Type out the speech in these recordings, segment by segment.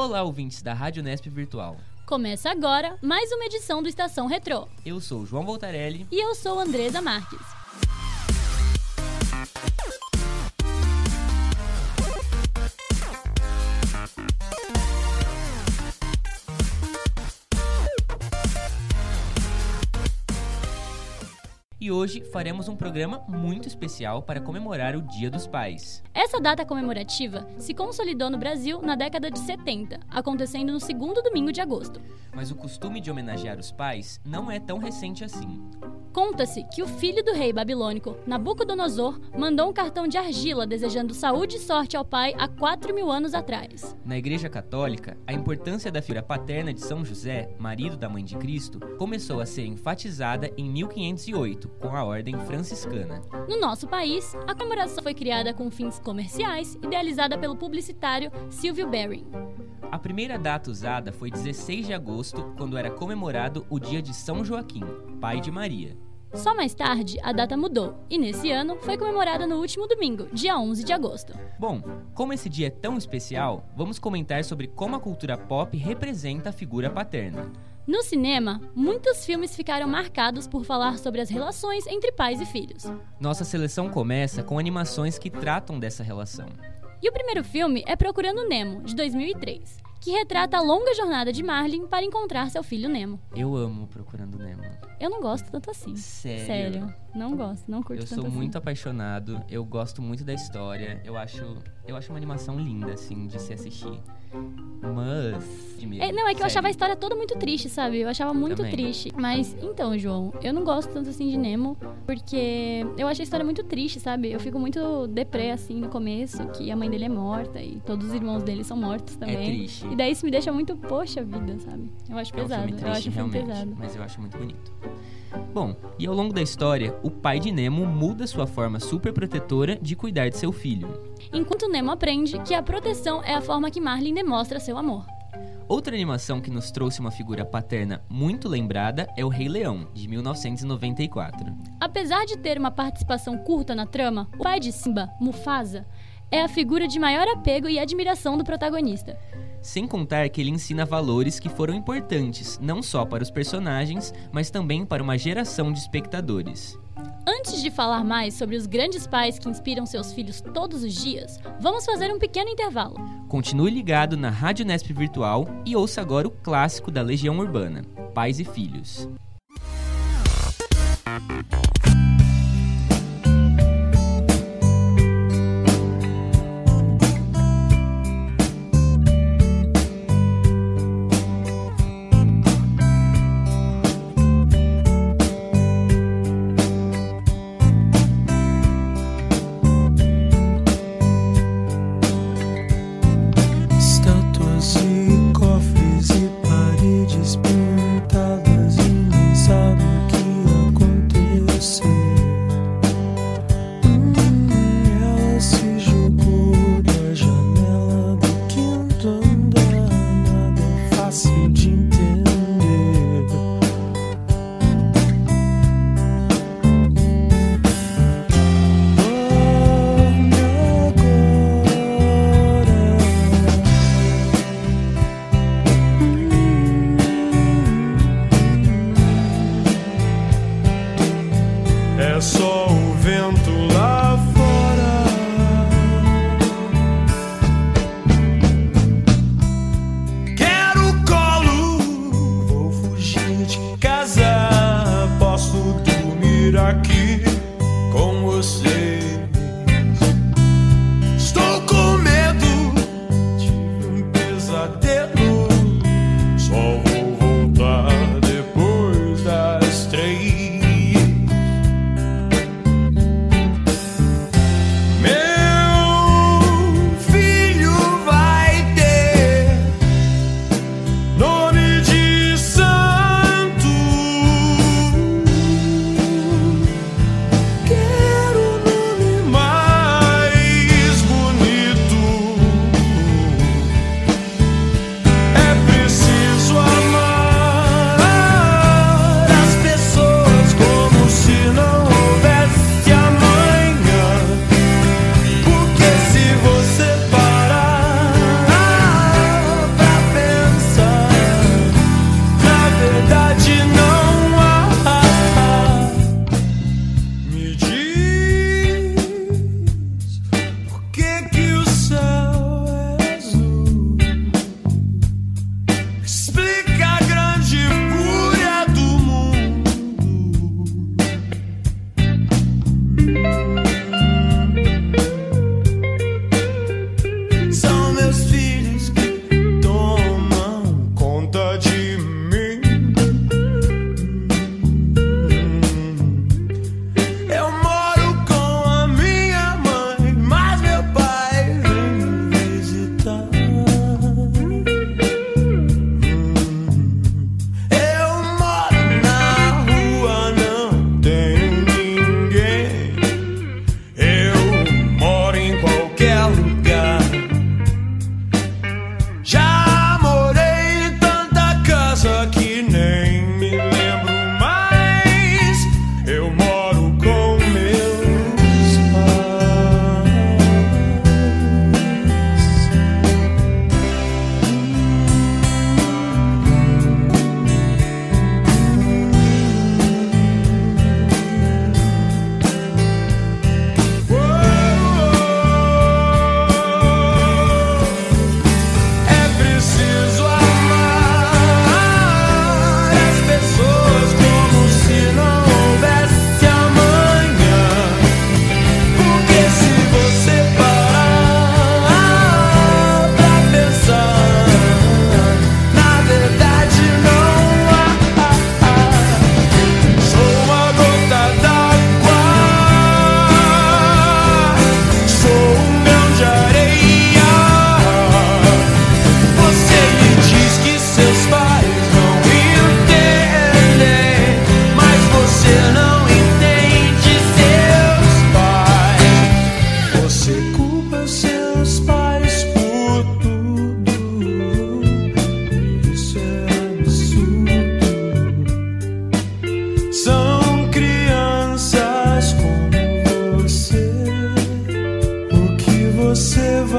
Olá, ouvintes da Rádio Nesp Virtual. Começa agora mais uma edição do Estação Retrô. Eu sou o João Voltarelli. E eu sou Andresa Marques. E hoje faremos um programa muito especial para comemorar o Dia dos Pais. Essa data comemorativa se consolidou no Brasil na década de 70, acontecendo no segundo domingo de agosto. Mas o costume de homenagear os pais não é tão recente assim. Conta-se que o filho do rei babilônico, Nabucodonosor, mandou um cartão de argila desejando saúde e sorte ao pai há 4 mil anos atrás. Na Igreja Católica, a importância da figura paterna de São José, marido da Mãe de Cristo, começou a ser enfatizada em 1508, com a Ordem Franciscana. No nosso país, a comemoração foi criada com fins comerciais, idealizada pelo publicitário Silvio Bering. A primeira data usada foi 16 de agosto, quando era comemorado o dia de São Joaquim, pai de Maria. Só mais tarde, a data mudou, e nesse ano foi comemorada no último domingo, dia 11 de agosto. Bom, como esse dia é tão especial, vamos comentar sobre como a cultura pop representa a figura paterna. No cinema, muitos filmes ficaram marcados por falar sobre as relações entre pais e filhos. Nossa seleção começa com animações que tratam dessa relação. E o primeiro filme é Procurando Nemo, de 2003, que retrata a longa jornada de Marlin para encontrar seu filho Nemo. Eu amo Procurando Nemo. Eu não gosto tanto assim. Sério? Sério. Não gosto, não curto Eu tanto sou assim. muito apaixonado, eu gosto muito da história, eu acho, eu acho uma animação linda, assim, de se assistir. Mas. É, não, é que eu achava a sério. história toda muito triste, sabe? Eu achava muito também. triste. Mas, então, João, eu não gosto tanto assim de Nemo, porque eu acho a história muito triste, sabe? Eu fico muito deprê, assim, no começo, que a mãe dele é morta e todos os irmãos dele são mortos também. É triste. E daí isso me deixa muito, poxa vida, sabe? Eu acho É um pesado. filme eu triste, acho um filme realmente, pesado. mas eu acho muito bonito. Bom, e ao longo da história, o pai de Nemo muda sua forma super protetora de cuidar de seu filho. Enquanto Nemo aprende que a proteção é a forma que Marlin demonstra seu amor. Outra animação que nos trouxe uma figura paterna muito lembrada é O Rei Leão, de 1994. Apesar de ter uma participação curta na trama, o pai de Simba, Mufasa, é a figura de maior apego e admiração do protagonista. Sem contar que ele ensina valores que foram importantes não só para os personagens, mas também para uma geração de espectadores. Antes de falar mais sobre os grandes pais que inspiram seus filhos todos os dias, vamos fazer um pequeno intervalo. Continue ligado na Rádio Nesp Virtual e ouça agora o clássico da Legião Urbana, Pais e Filhos.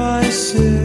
Vai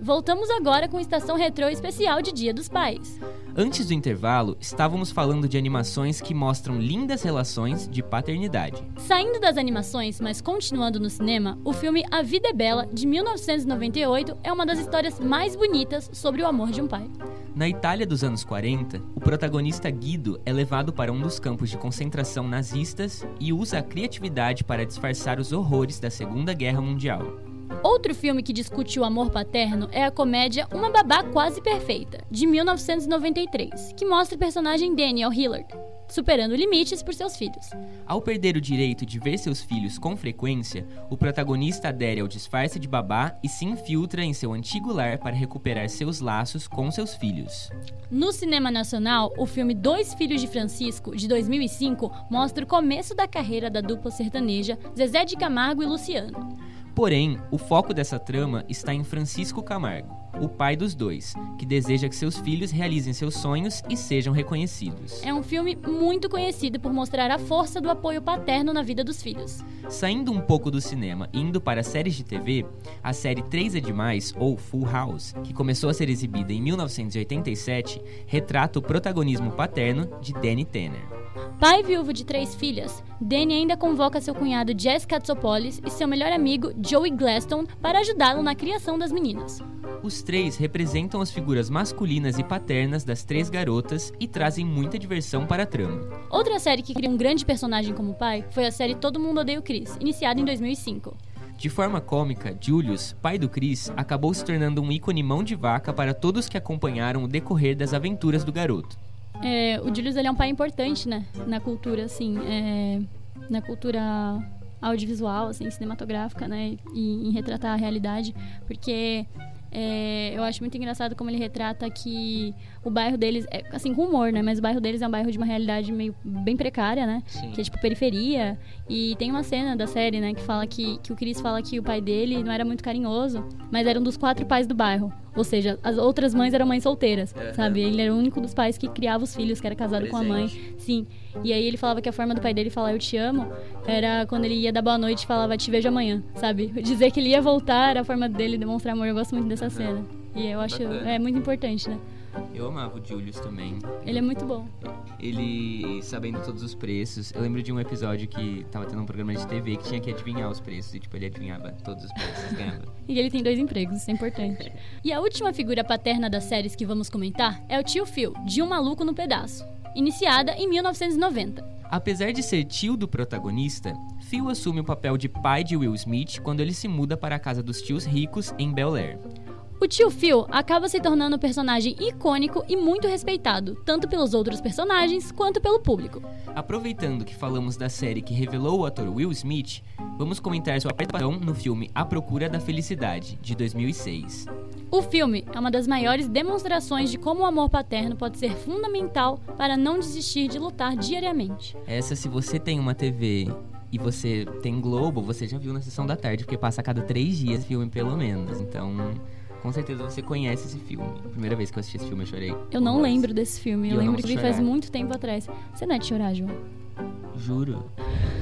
Voltamos agora com Estação Retrô especial de Dia dos Pais. Antes do intervalo, estávamos falando de animações que mostram lindas relações de paternidade. Saindo das animações, mas continuando no cinema, o filme A Vida é Bela, de 1998, é uma das histórias mais bonitas sobre o amor de um pai. Na Itália dos anos 40, o protagonista Guido é levado para um dos campos de concentração nazistas e usa a criatividade para disfarçar os horrores da Segunda Guerra Mundial. Outro filme que discute o amor paterno é a comédia Uma Babá Quase Perfeita, de 1993, que mostra o personagem Daniel Hillard, superando limites por seus filhos. Ao perder o direito de ver seus filhos com frequência, o protagonista adere ao disfarce de babá e se infiltra em seu antigo lar para recuperar seus laços com seus filhos. No cinema nacional, o filme Dois Filhos de Francisco, de 2005, mostra o começo da carreira da dupla sertaneja Zezé de Camargo e Luciano. Porém, o foco dessa trama está em Francisco Camargo, o pai dos dois, que deseja que seus filhos realizem seus sonhos e sejam reconhecidos. É um filme muito conhecido por mostrar a força do apoio paterno na vida dos filhos. Saindo um pouco do cinema e indo para séries de TV, a série 3 é Demais, ou Full House, que começou a ser exibida em 1987, retrata o protagonismo paterno de Danny Tanner. Pai viúvo de três filhas, Danny ainda convoca seu cunhado Jess Katsopoulos e seu melhor amigo Joey Glaston para ajudá-lo na criação das meninas. Os três representam as figuras masculinas e paternas das três garotas e trazem muita diversão para a trama. Outra série que cria um grande personagem como pai foi a série Todo Mundo Odeia o Chris, iniciada em 2005. De forma cômica, Julius, pai do Chris, acabou se tornando um ícone mão de vaca para todos que acompanharam o decorrer das aventuras do garoto. É, o Julius ele é um pai importante, né? Na cultura, assim, é, na cultura audiovisual, assim, cinematográfica, né? E em retratar a realidade, porque é, eu acho muito engraçado como ele retrata que o bairro deles, é, assim, com humor, né? Mas o bairro deles é um bairro de uma realidade meio bem precária, né? Sim. Que é tipo periferia. E tem uma cena da série, né, que fala que, que o Chris fala que o pai dele não era muito carinhoso, mas era um dos quatro pais do bairro. Ou seja, as outras mães eram mães solteiras, Aham. sabe? Ele era o único dos pais que criava os filhos, que era casado com a mãe. Sim. E aí ele falava que a forma do pai dele falar eu te amo era quando ele ia dar boa noite e falava te vejo amanhã, sabe? Dizer que ele ia voltar era a forma dele demonstrar amor. Eu gosto muito dessa cena. E eu acho é muito importante, né? Eu amava o Julius também. Ele é muito bom. Ele sabendo todos os preços. Eu lembro de um episódio que tava tendo um programa de TV que tinha que adivinhar os preços. E tipo, ele adivinhava todos os preços, ganhava. E ele tem dois empregos, isso é importante. E a última figura paterna das séries que vamos comentar é o tio Phil, de Um Maluco no Pedaço, iniciada em 1990. Apesar de ser tio do protagonista, Phil assume o papel de pai de Will Smith quando ele se muda para a casa dos tios ricos em Bel Air. O tio Phil acaba se tornando um personagem icônico e muito respeitado, tanto pelos outros personagens quanto pelo público. Aproveitando que falamos da série que revelou o ator Will Smith, vamos comentar sua participação no filme A Procura da Felicidade, de 2006. O filme é uma das maiores demonstrações de como o amor paterno pode ser fundamental para não desistir de lutar diariamente. Essa, se você tem uma TV e você tem Globo, você já viu na sessão da tarde, porque passa a cada três dias filme, pelo menos. Então, com certeza você conhece esse filme. A primeira vez que eu assisti esse filme, eu chorei. Eu não horrores. lembro desse filme, eu, Eu lembro que vi faz muito tempo atrás. Você não é de chorar, João? Juro.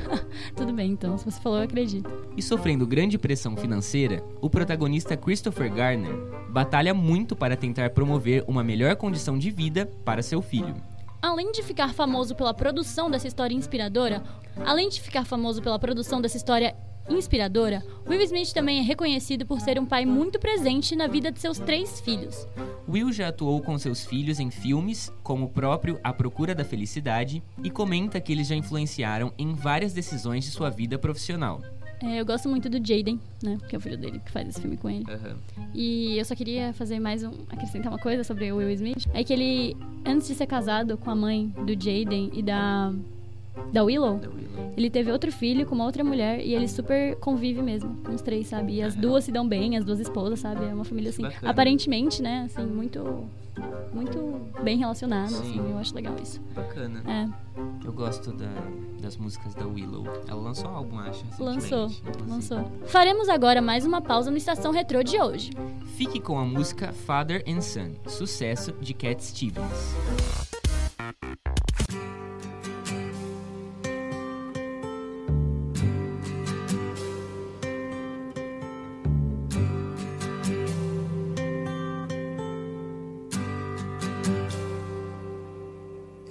Tudo bem, então, se você falou, eu acredito. E sofrendo grande pressão financeira, o protagonista Christopher Garner batalha muito para tentar promover uma melhor condição de vida para seu filho. Além de ficar famoso pela produção dessa história inspiradora, além de ficar famoso pela produção dessa história inspiradora, Will Smith também é reconhecido por ser um pai muito presente na vida de seus três filhos. Will já atuou com seus filhos em filmes, como o próprio A Procura da Felicidade, e comenta que eles já influenciaram em várias decisões de sua vida profissional. É, eu gosto muito do Jaden, né? Que é o filho dele que faz esse filme com ele. E eu só queria fazer mais um. acrescentar uma coisa sobre o Will Smith. É que ele, antes de ser casado com a mãe do Jaden e da. Da Willow? Da Willow. Ele teve outro filho com uma outra mulher e ele super convive mesmo com os três, sabe? E as duas se dão bem, as duas esposas, sabe? É uma família assim, Bacana. aparentemente, né? Assim, muito muito bem relacionada, Sim. assim. Eu acho legal isso. Bacana. É, Eu gosto da- das músicas da Willow. Ela lançou um álbum, acho. lançou, inclusive. lançou. Faremos agora mais uma pausa no Estação Retrô de hoje. Fique com a música Father and Son, sucesso de Cat Stevens.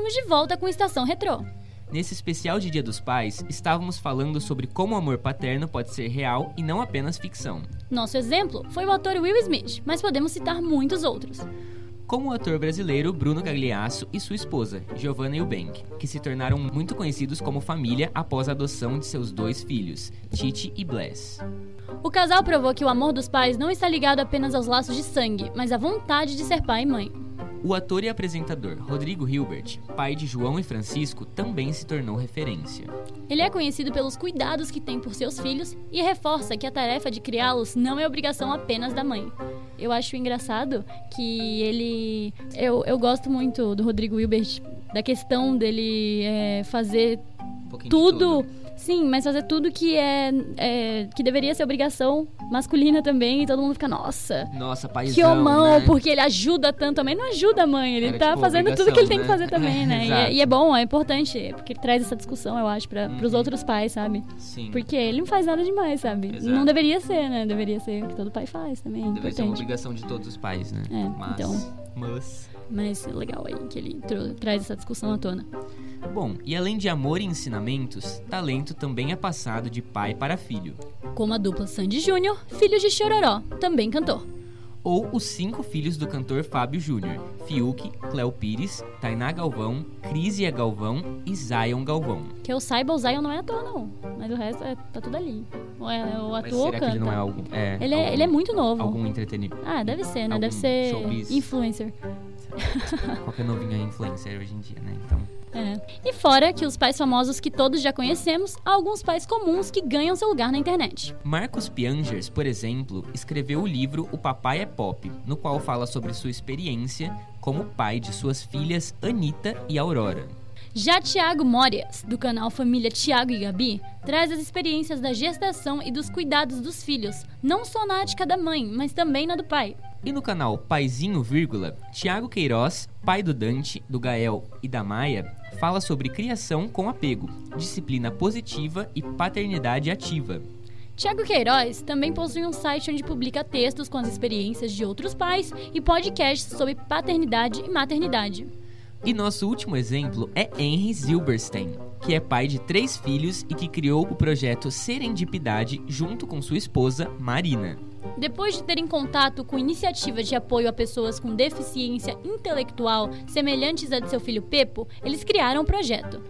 Estamos de volta com Estação Retrô. Nesse especial de Dia dos Pais, estávamos falando sobre como o amor paterno pode ser real e não apenas ficção. Nosso exemplo foi o ator Will Smith, mas podemos citar muitos outros. Como o ator brasileiro Bruno Gagliasso e sua esposa, Giovanna Eubank, que se tornaram muito conhecidos como família após a adoção de seus dois filhos, Titi e Bless. O casal provou que o amor dos pais não está ligado apenas aos laços de sangue, mas à vontade de ser pai e mãe. O ator e apresentador Rodrigo Hilbert, pai de João e Francisco, também se tornou referência. Ele é conhecido pelos cuidados que tem por seus filhos e reforça que a tarefa de criá-los não é obrigação apenas da mãe. Eu acho engraçado que ele. Eu, eu gosto muito do Rodrigo Hilbert, da questão dele é, fazer Um pouquinho de tudo Sim, mas fazer tudo que é, é- que deveria ser obrigação masculina também e todo mundo fica, nossa, Nossa, paizão, que homão, né? porque ele ajuda tanto também. Não ajuda a mãe, ele Era, tá tipo, fazendo tudo que ele tem que fazer também, né? né? E é, e é bom, é importante, porque ele traz essa discussão, eu acho, para pros Uhum. outros pais, sabe? Sim. Porque ele não faz nada demais, sabe? Exato. Não deveria ser, né? Deveria ser o que todo pai faz também, é Deve ser uma obrigação de todos os pais, né? É, mas, então. mas... Mas é legal aí que ele traz essa discussão à tona. Bom, e além de amor e ensinamentos, talento também é passado de pai para filho. Como a dupla Sandy Júnior, filho de Chororó, também cantor. Ou os cinco filhos do cantor Fábio Júnior: Fiuk, Cléo Pires, Tainá Galvão, Crisia Galvão e Zion Galvão. Que eu saiba, o Zion não é ator, não. Mas o resto é, tá tudo ali. Ou é o Mas ator será que canta. ele não é algum. É, ele, é, algum- ele é muito novo. Algum entretenimento. Ah, deve ser, né? algum Deve ser showbiz. influencer. Qualquer novinho é influencer hoje em dia, né? Então. É. E fora que os pais famosos que todos já conhecemos, há alguns pais comuns que ganham seu lugar na internet. Marcos Piangers, por exemplo, escreveu o livro O Papai é Pop, no qual fala sobre sua experiência como pai de suas filhas Anitta e Aurora. Já Tiago Morias, do canal Família Tiago e Gabi, traz as experiências da gestação e dos cuidados dos filhos, não só na ética da mãe, mas também na do pai. E no canal Paizinho, vírgula, Tiago Queiroz, pai do Dante, do Gael e da Maia, fala sobre criação com apego, disciplina positiva e paternidade ativa. Tiago Queiroz também possui um site onde publica textos com as experiências de outros pais e podcasts sobre paternidade e maternidade. E nosso último exemplo é Henry Zilberstein, que é pai de três filhos e que criou o projeto Serendipidade junto com sua esposa, Marina. Depois de terem contato com iniciativas de apoio a pessoas com deficiência intelectual semelhantes à de seu filho Pepo, eles criaram o projeto.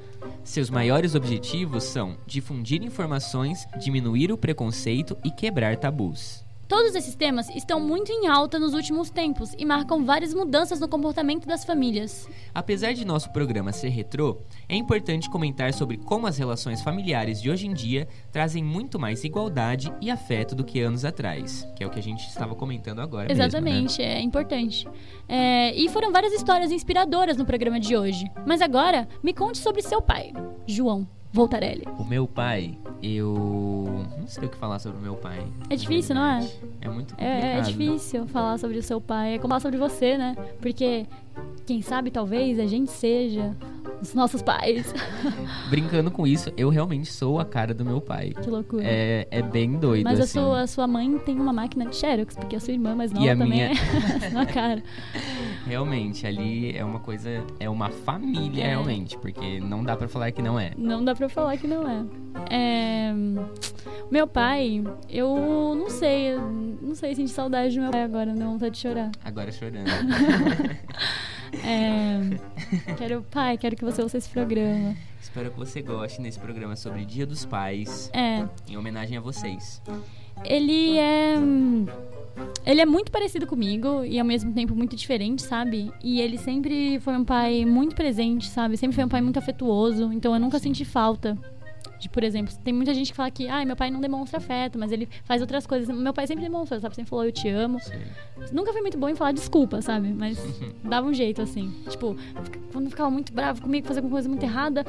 Seus maiores objetivos são difundir informações, diminuir o preconceito e quebrar tabus. Todos esses temas estão muito em alta nos últimos tempos e marcam várias mudanças no comportamento das famílias. Apesar de nosso programa ser retrô, é importante comentar sobre como as relações familiares de hoje em dia trazem muito mais igualdade e afeto do que anos atrás, que é o que a gente estava comentando agora. mesmo, né? Exatamente, é importante. É, e foram várias histórias inspiradoras no programa de hoje. Mas agora, me conte sobre seu pai, João Voltarelli. O meu pai, eu não sei o que falar sobre o meu pai. É difícil, não é? É muito complicado. É, é difícil falar sobre o seu pai, é como falar sobre você, né? Porque, quem sabe, talvez a gente seja os nossos pais. Brincando com isso, eu realmente sou a cara do meu pai. que loucura. É, é bem doido, Mas a assim. sua, a sua mãe tem uma máquina de Xerox, porque a sua irmã mais nova a também minha- é na cara. Realmente, ali é uma coisa, é uma família É. realmente, porque não dá pra falar que não é. Não dá pra falar que não é. É, Meu pai, eu não sei, não sei sentir saudade do meu pai agora, não vontade de chorar. Agora chorando. É, Quero, pai, quero que você ouça esse programa. Espero que você goste nesse programa sobre Dia dos Pais, É, em homenagem a vocês. ele é. Ele é muito parecido comigo e ao mesmo tempo muito diferente, sabe? E ele sempre foi um pai muito presente, sabe? Sempre foi um pai muito afetuoso, então eu nunca senti falta. De, por exemplo, tem muita gente que fala que, ai, meu pai não demonstra afeto, mas ele faz outras coisas. Meu pai sempre demonstrou, sabe? Sempre falou, eu te amo. Sei. Nunca foi muito bom em falar desculpa, sabe? Mas dava um jeito, assim. Tipo, quando ficava muito bravo comigo, fazia alguma coisa muito errada,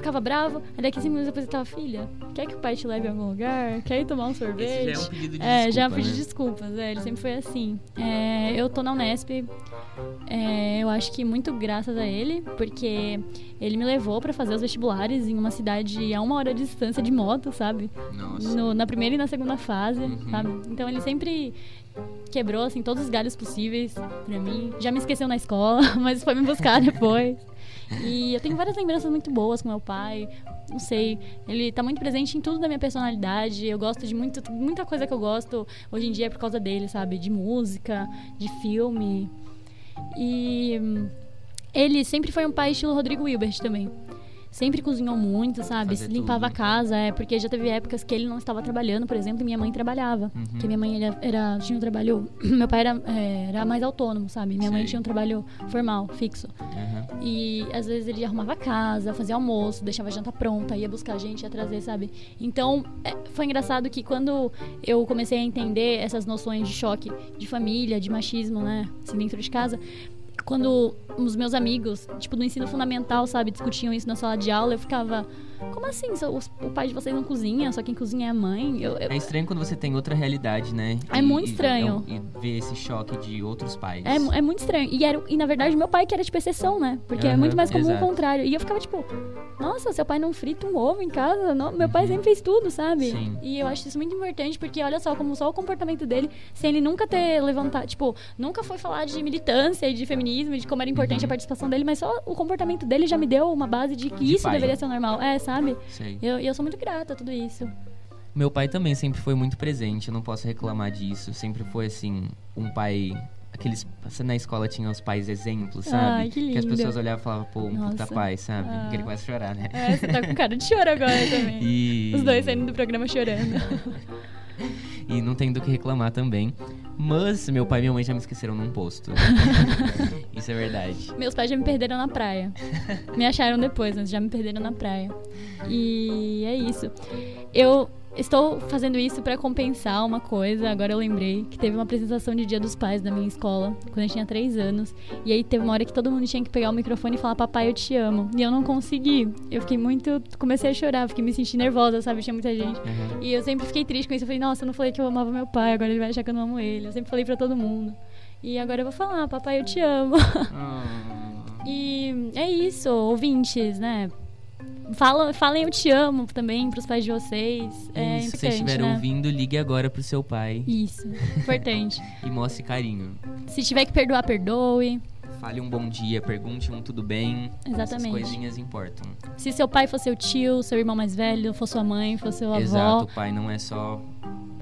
ficava bravo. Aí daqui cinco minutos depois ele tava, filha, quer que o pai te leve a algum lugar? Quer ir tomar um sorvete? Esse já é um pedido de É, já desculpa, pedi né? desculpas, é, ele sempre foi assim. É, eu tô na Unesp, é, eu acho que muito graças a ele, porque ele me levou pra fazer os vestibulares em uma cidade a uma hora de distância de moto, sabe? Nossa. No- na primeira e na segunda fase, Uhum. sabe? Então ele sempre quebrou, assim, todos os galhos possíveis pra mim. Já me esqueceu na escola, mas foi me buscar depois. E eu tenho várias lembranças muito boas com meu pai. Não sei, ele tá muito presente em tudo da minha personalidade. Eu gosto de muito, muita coisa que eu gosto hoje em dia é por causa dele, sabe? De música, de filme. E hum, ele sempre foi um pai estilo Rodrigo Hilbert também. Sempre cozinhou muito, sabe? Fazer Limpava a tudo. casa, é, porque já teve épocas que ele não estava trabalhando, por exemplo, e minha mãe trabalhava. Uhum. Porque minha mãe era, era- tinha um trabalho. Meu pai era, é, era mais autônomo, sabe? Minha mãe tinha um trabalho formal, fixo. Aham. E às vezes ele arrumava a casa, fazia almoço, deixava a janta pronta, ia buscar a gente, ia trazer, sabe? Então, é, foi engraçado que quando eu comecei a entender essas noções de choque de família, de machismo, né? Assim, dentro de casa, quando os meus amigos, tipo, do ensino fundamental, sabe, discutiam isso na sala de aula, eu ficava, como assim? O pai de vocês não cozinha, só quem cozinha é a mãe? Eu, eu- É estranho quando você tem outra realidade, né? É muito estranho. E, ver esse choque de outros pais. É, é muito estranho. E, era, e na verdade, meu pai que era tipo exceção, né? Porque é Aham, muito mais comum exato. o contrário. E eu ficava tipo, nossa, seu pai não frita um ovo em casa? Não, meu pai sempre fez tudo, sabe? Uhum. Sim. E eu acho isso muito importante, porque olha só, como só o comportamento dele, sem ele nunca ter levantado, tipo, nunca foi falar de militância e de feminismo, e de como era importante Uhum. a participação dele, mas só o comportamento dele já me deu uma base de que De isso pai. deveria ser normal. É, sabe? Sei. E eu, eu sou muito grata a tudo isso. Meu pai também sempre foi muito presente, eu não posso reclamar disso. Sempre foi assim, um pai. Aqueles. você Na escola tinha os pais exemplos, sabe? Ai, que as lindo. pessoas olhavam e falavam, pô, um puta Nossa. pai, sabe? Ah. Que ele começa a chorar, né? É, você tá com cara de choro agora também. E... Os dois saindo do programa chorando. E não tem do que reclamar também. Mas meu pai e minha mãe já me esqueceram num posto. Isso é verdade. Meus pais já me perderam na praia. Me acharam depois, mas já me perderam na praia. E é isso. Eu estou fazendo isso pra compensar uma coisa. Agora eu lembrei que teve uma apresentação de Dia dos Pais da minha escola, quando eu tinha 3 anos. E aí teve uma hora que todo mundo tinha que pegar o microfone e falar: Papai, eu te amo. E eu não consegui. Eu fiquei muito. Comecei a chorar, fiquei me sentindo nervosa, sabe? Tinha muita gente. Uhum. E eu sempre fiquei triste com isso. Eu falei, nossa, eu não falei que eu amava meu pai, agora ele vai achar que eu não amo ele. Eu sempre falei pra todo mundo. E agora eu vou falar, papai, eu te amo. Ah. E é isso, ouvintes, né? Fala, falem eu te amo também pros pais de vocês. É Isso, se vocês estiverem né? ouvindo, ligue agora pro seu pai Isso, importante. e mostre carinho. Se tiver que perdoar, perdoe. Fale um bom dia, pergunte um tudo bem. Essas Exatamente. coisinhas importam. Se seu pai for seu tio, seu irmão mais velho, for sua mãe, for seu avó, Exato, o pai não é só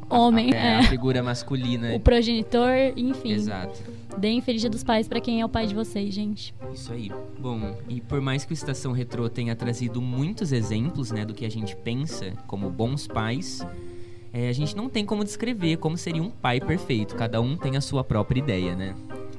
a- Homem, a, é. a figura masculina. o progenitor, enfim. Exato. Deem feliz dia dos pais pra quem é o pai de vocês, gente. Isso aí. Bom, e por mais que o Estação Retrô tenha trazido muitos exemplos, né, do que a gente pensa como bons pais, é, a gente não tem como descrever como seria um pai perfeito. Cada um tem a sua própria ideia, né?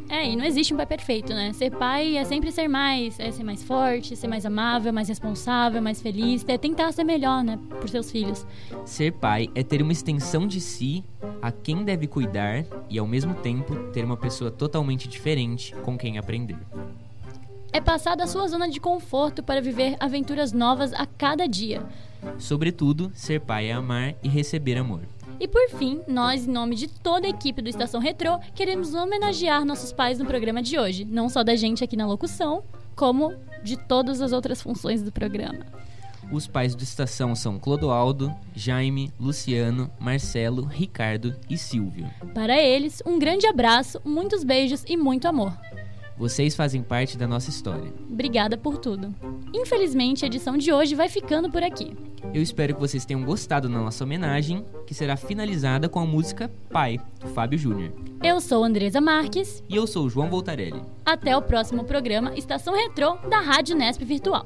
É, e não existe um pai perfeito, né? Ser pai é sempre ser mais, é ser mais forte, ser mais amável, mais responsável, mais feliz, é tentar ser melhor, né, por seus filhos. Ser pai é ter uma extensão de si a quem deve cuidar e, ao mesmo tempo, ter uma pessoa totalmente diferente com quem aprender. É passar da sua zona de conforto para viver aventuras novas a cada dia. Sobretudo, ser pai é amar e receber amor. E por fim, nós, em nome de toda a equipe do Estação Retrô, queremos homenagear nossos pais no programa de hoje, não só da gente aqui na locução, como de todas as outras funções do programa. Os pais do Estação são Clodoaldo, Jaime, Luciano, Marcelo, Ricardo e Silvio. Para eles, um grande abraço, muitos beijos e muito amor. Vocês fazem parte da nossa história. Obrigada por tudo. Infelizmente, a edição de hoje vai ficando por aqui. Eu espero que vocês tenham gostado da nossa homenagem, que será finalizada com a música Pai, do Fábio Júnior. Eu sou Andresa Marques. E eu sou João Voltarelli. Até o próximo programa Estação Retrô da Rádio Nesp Virtual.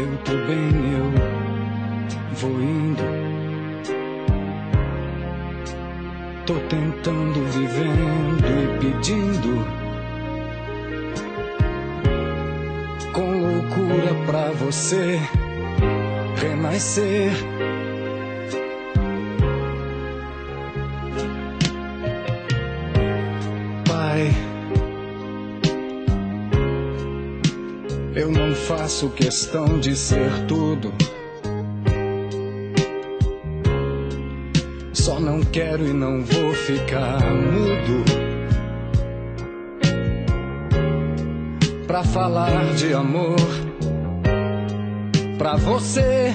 eu tô bem, eu vou indo. Tô tentando, vivendo e pedindo. Com loucura pra você renascer. Faço questão de ser tudo. Só não quero e não vou ficar mudo. Pra falar de amor pra você.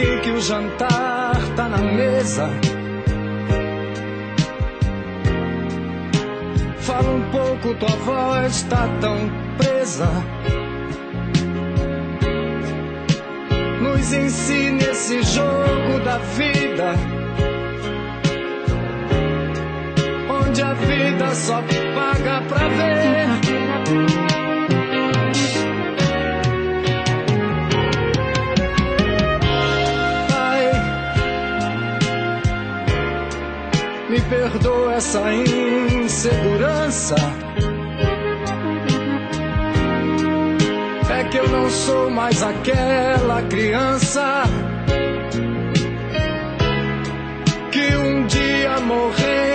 Aqui que o jantar tá na mesa. Fala um pouco, tua voz tá tão presa. Nos ensine esse jogo da vida. Onde a vida só paga pra ver. Perdoa essa insegurança. É que eu não sou mais aquela criança que um dia morrendo